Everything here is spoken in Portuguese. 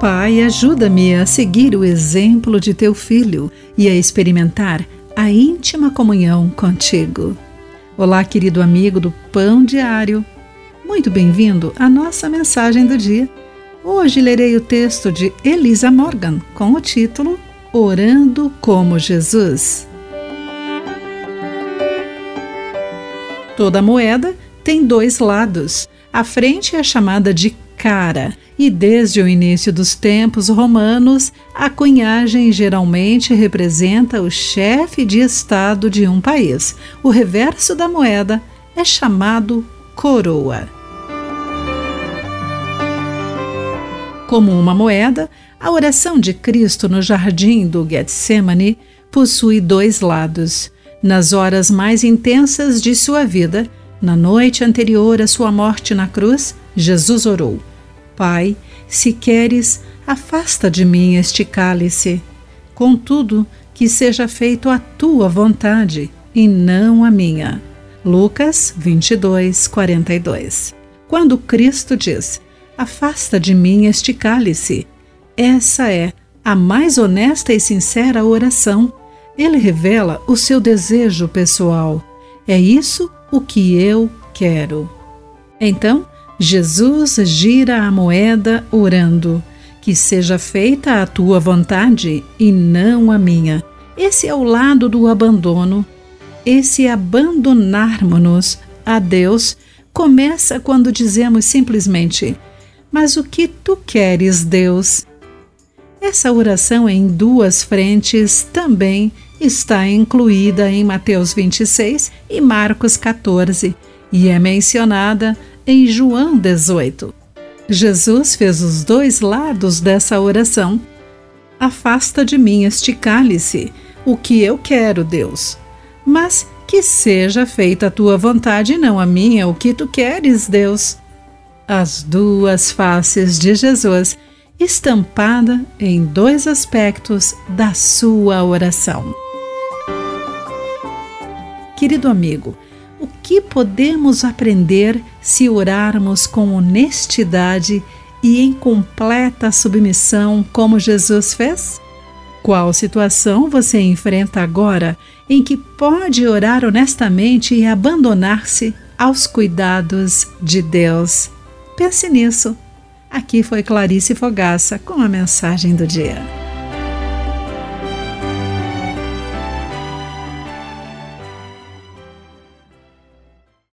Pai, ajuda-me a seguir o exemplo de teu filho e a experimentar a íntima comunhão contigo. Olá, querido amigo do Pão Diário. Muito bem-vindo à nossa mensagem do dia. Hoje lerei o texto de Elisa Morgan com o título Orando como Jesus. Toda moeda tem dois lados. A frente é chamada de cara, e desde o início dos tempos romanos, a cunhagem geralmente representa o chefe de Estado de um país. O reverso da moeda é chamado coroa. Como uma moeda, a oração de Cristo no jardim do Getsemane possui dois lados. Nas horas mais intensas de sua vida, na noite anterior à sua morte na cruz, Jesus orou: Pai, se queres, afasta de mim este cálice. Contudo, que seja feito a tua vontade e não a minha. Lucas 22, 42. Quando Cristo diz: Afasta de mim este cálice, essa é a mais honesta e sincera oração. Ele revela o seu desejo pessoal. É isso o que eu quero. Então, Jesus gira a moeda orando: Que seja feita a tua vontade e não a minha. Esse é o lado do abandono. Esse abandonarmos-nos a Deus começa quando dizemos simplesmente: Mas o que tu queres, Deus? Essa oração em duas frentes também está incluída em Mateus 26 e Marcos 14 e é mencionada em João 18. Jesus fez os dois lados dessa oração. Afasta de mim este cálice, o que eu quero, Deus. Mas que seja feita a tua vontade não a minha, o que tu queres, Deus. As duas faces de Jesus, estampada em dois aspectos da sua oração. Querido amigo, o que podemos aprender se orarmos com honestidade e em completa submissão, como Jesus fez? Qual situação você enfrenta agora em que pode orar honestamente e abandonar-se aos cuidados de Deus? Pense nisso. Aqui foi Clarice Fogaça com a mensagem do dia.